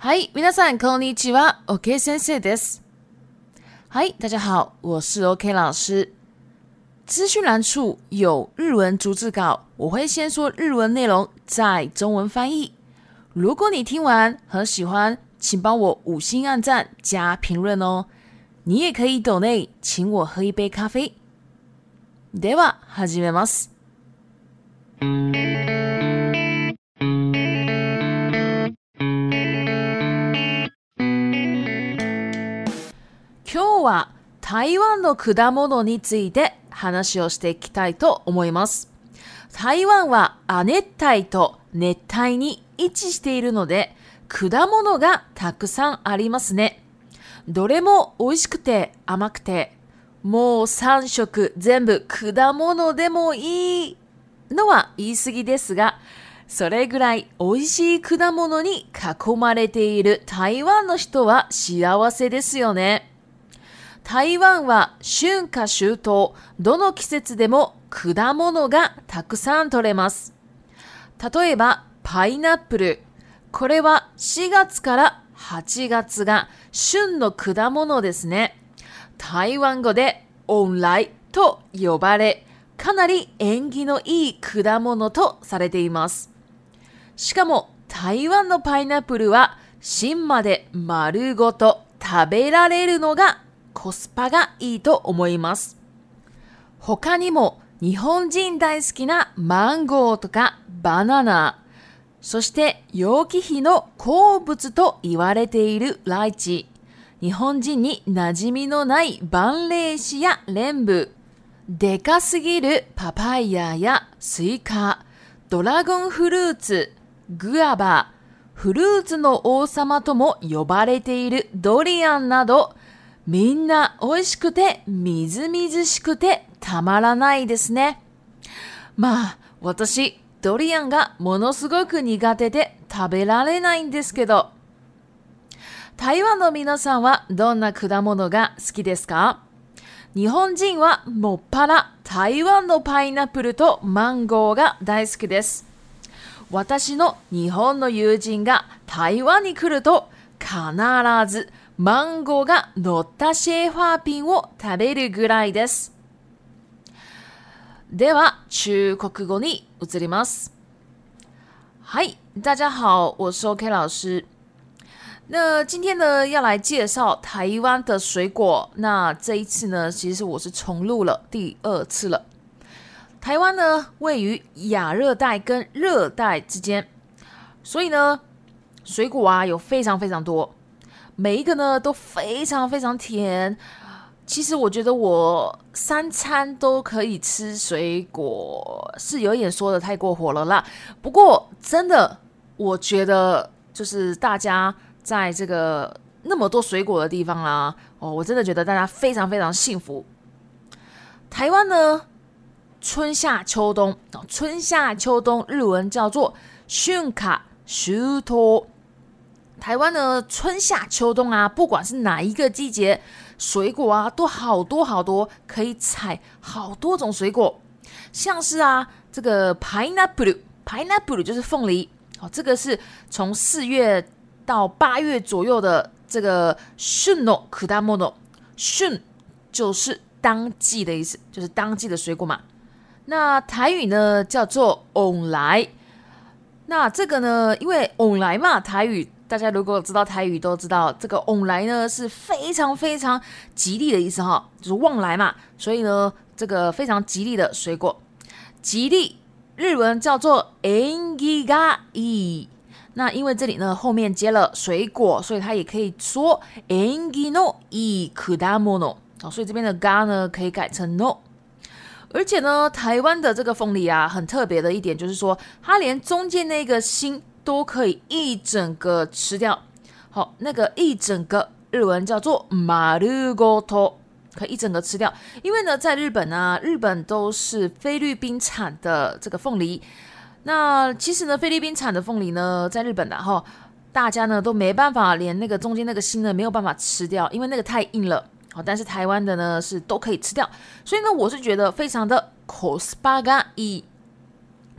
嗨，皆さんこんにちは。OK 先生です。嗨，大家好，我是 OK 老师。资讯栏处有日文逐字稿，我会先说日文内容，再中文翻译。如果你听完很喜欢，请帮我五星按赞加评论哦。你也可以抖内请我喝一杯咖啡。では始めます。 今日は台湾の果物について話をしていきたいと思います。台湾は亜熱帯と熱帯に位置しているので、果物がたくさんありますね。どれも美味しくて甘くて、もう3色全部果物でもいいのは言い過ぎですが、それぐらい美味しい果物に囲まれている台湾の人は幸せですよね。台湾は春夏秋冬、どの季節でも果物がたくさん取れます。例えば、パイナップル。これは4月から8月が旬の果物ですね。台湾語でオンライと呼ばれ、かなり縁起のいい果物とされています。しかも台湾のパイナップルは芯まで丸ごと食べられるのがコスパがいいと思います。他にも日本人大好きなマンゴーとかバナナ、そして陽気比の好物と言われているライチ、日本人に馴染みのないバンレイシやレンブ、でかすぎるパパイヤやスイカ、ドラゴンフルーツ、グアバ、フルーツの王様とも呼ばれているドリアンなど、みんな美味しくてみずみずしくてたまらないですね。まあ、私、ドリアンがものすごく苦手で食べられないんですけど、台湾の皆さんはどんな果物が好きですか？日本人はもっぱら台湾のパイナップルとマンゴーが大好きです。私の日本の友人が台湾に来ると必ずマンゴーが乗ったシェーファーピンを食べるぐらいです。では、中国語に移ります。はい、大家好，我是 OK 老师。那今天呢，要来介绍台湾的水果。那这一次呢，其实我是重录了第二次了。台湾呢，位于亚热带跟热带之间，所以呢，水果啊有非常非常多。每一个呢都非常非常甜，其实我觉得我三餐都可以吃水果，是有点说的太过火了啦。不过真的，我觉得就是大家在这个那么多水果的地方啦，哦，我真的觉得大家非常非常幸福。台湾呢，春夏秋冬，春夏秋冬日文叫做春卡秋冬。台湾呢春夏秋冬啊，不管是哪一个季节，水果啊都好多好多，可以采好多种水果，像是啊这个 pineapple，pineapple 就是凤梨，哦，这个是从四月到八月左右的这个旬の果物，旬就是当季的意思，就是当季的水果嘛。那台语呢叫做 on 来，那这个呢，因为 on 来嘛，台语。大家如果知道台语，都知道这个“往来”呢是非常非常吉利的意思哈，就是旺来嘛。所以呢，这个非常吉利的水果，吉利日文叫做 “engigai”。那因为这里呢后面接了水果，所以它也可以说 “engino i kudamono”。哦，所以这边的 “ga” 呢可以改成 “no”。而且呢，台湾的这个凤梨啊，很特别的一点就是说，它连中间那个心。都可以一整个吃掉，好，那个一整个日文叫做马鲁ゴト，可以一整个吃掉。因为呢，在日本呢，日本都是菲律宾产的这个凤梨。那其实呢，菲律宾产的凤梨呢，在日本的哈，大家呢都没办法，连那个中间那个心呢没有办法吃掉，因为那个太硬了。好，但是台湾的呢是都可以吃掉。所以呢，我是觉得非常的 cost がいい，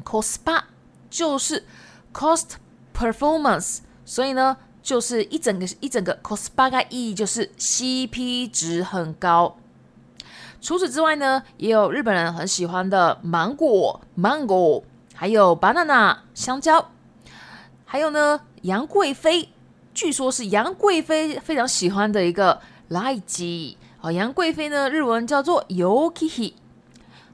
cost 就是。 Cost performance，所以呢，就是一整个一整个 cost 八个亿就是 CP 值很高。除此之外呢，也有日本人很喜欢的芒果 （mango），还有 banana 香蕉，还有呢杨贵妃，据说是杨贵妃非常喜欢的一个赖吉啊。杨贵妃呢日文叫做 Yoki，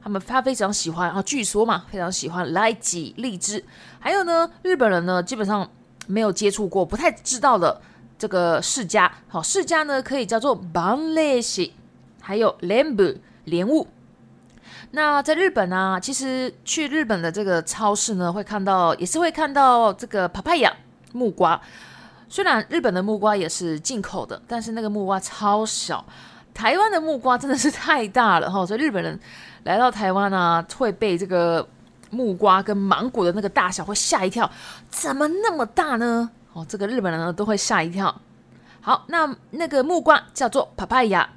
他们他非常喜欢啊，据说嘛非常喜欢赖吉荔枝。还有呢日本人呢基本上没有接触过，不太知道的这个世家，好世家呢可以叫做 banleshi。还有莲雾，莲雾。那在日本呢，其实去日本的这个超市呢，会看到，也是会看到这个 papaya 木瓜。虽然日本的木瓜也是进口的，但是那个木瓜超小。台湾的木瓜真的是太大了哈，所以日本人来到台湾呢，会被这个木瓜跟芒果的那个大小会吓一跳，怎么那么大呢？哦，这个日本人呢都会吓一跳。好，那那个木瓜叫做 papaya。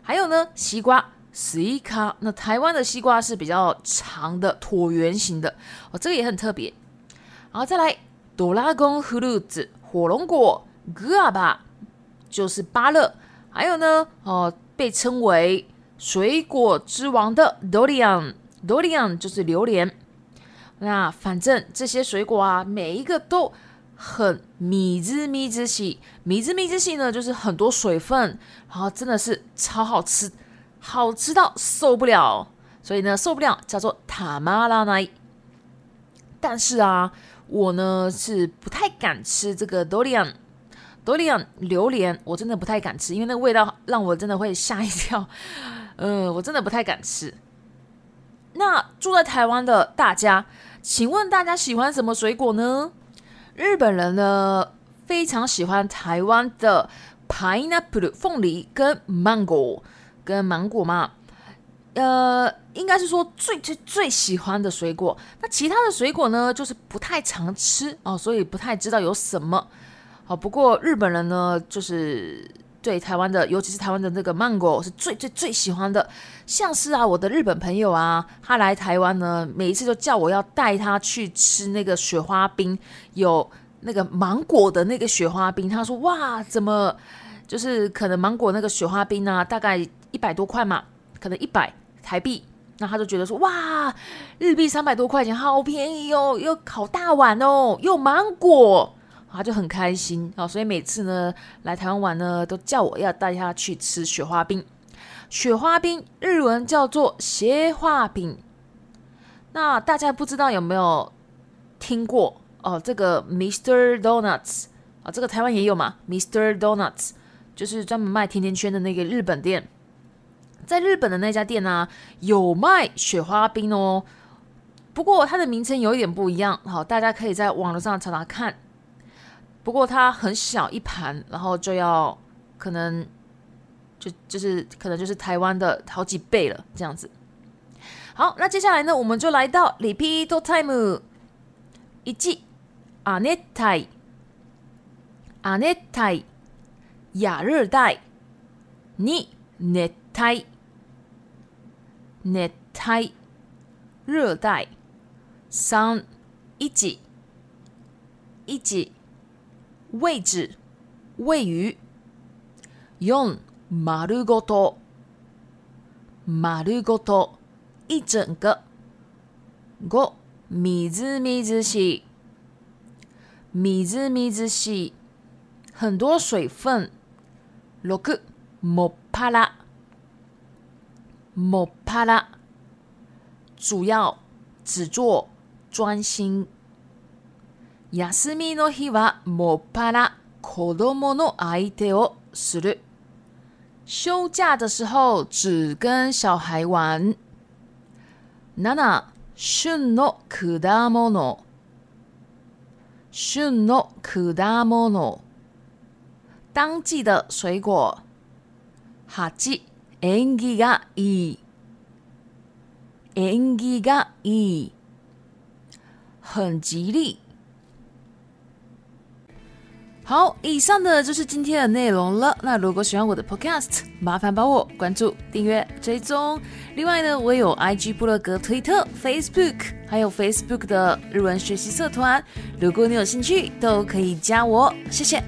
还有呢，西瓜，西卡。那台湾的西瓜是比较长的椭圆形的哦，这个也很特别。然后再来，哆啦公葫芦子，火龙果，格阿巴，就是芭乐。还有呢，哦，被称为水果之王的 durian，durian 就是榴莲。那反正这些水果啊，每一个都。很米汁米汁系，米汁米汁系呢，就是很多水分，然后真的是超好吃，好吃到受不了，所以呢受不了，叫做塔玛拉奈。但是啊，我呢是不太敢吃这个 durian，durian 榴莲，我真的不太敢吃，因为那个味道让我真的会吓一跳，呃，我真的不太敢吃。那住在台湾的大家，请问大家喜欢什么水果呢？日本人呢非常喜欢台湾的 pineapple 凤梨跟 mango 跟芒果嘛，呃，应该是说最最最喜欢的水果。那其他的水果呢，就是不太常吃哦，所以不太知道有什么。好，不过日本人呢，就是对台湾的，尤其是台湾的那个芒果是最最最喜欢的。像是啊，我的日本朋友啊，他来台湾呢，每一次都叫我要带他去吃那个雪花冰，有那个芒果的那个雪花冰。他说：“哇，怎么就是可能芒果那个雪花冰呢？大概一百多块嘛，可能一百台币。那他就觉得说：哇，日币三百多块钱，好便宜哦，又好大碗哦，又芒果，他就很开心啊。所以每次呢来台湾玩呢，都叫我要带他去吃雪花冰。”雪花冰日文叫做斜花饼，那大家不知道有没有听过哦？这个 Mister Donuts 啊，这个台湾也有嘛？Mister Donuts 就是专门卖甜甜圈的那个日本店，在日本的那家店呢，有卖雪花冰哦。不过它的名称有一点不一样，好，大家可以在网络上查查看。不过它很小一盘，然后就要可能。就就是可能就是台湾的好几倍了，这样子。好，那接下来呢，我们就来到 repeat time 一季阿热带阿热带亚热带。二热带热带热带。三一季一季位置位于四丸ごと、丸ごと、一整个。五、みずみずしい、みずみずしい、很多水分。六、もっぱら、もっぱら、主要、只做、专心。 休みの日はもっぱら子供の相手をする。休假的时候只跟小孩玩。七、旬の果物。旬の果物。当季的水果。八、縁起がいい。縁起がいい。很吉利。好，以上的就是今天的内容了。那如果喜欢我的 Podcast，麻烦帮我关注、订阅、追踪。另外呢，我有 IG、部落格、推特、Facebook，还有 Facebook 的日文学习社团。如果你有兴趣，都可以加我。谢谢，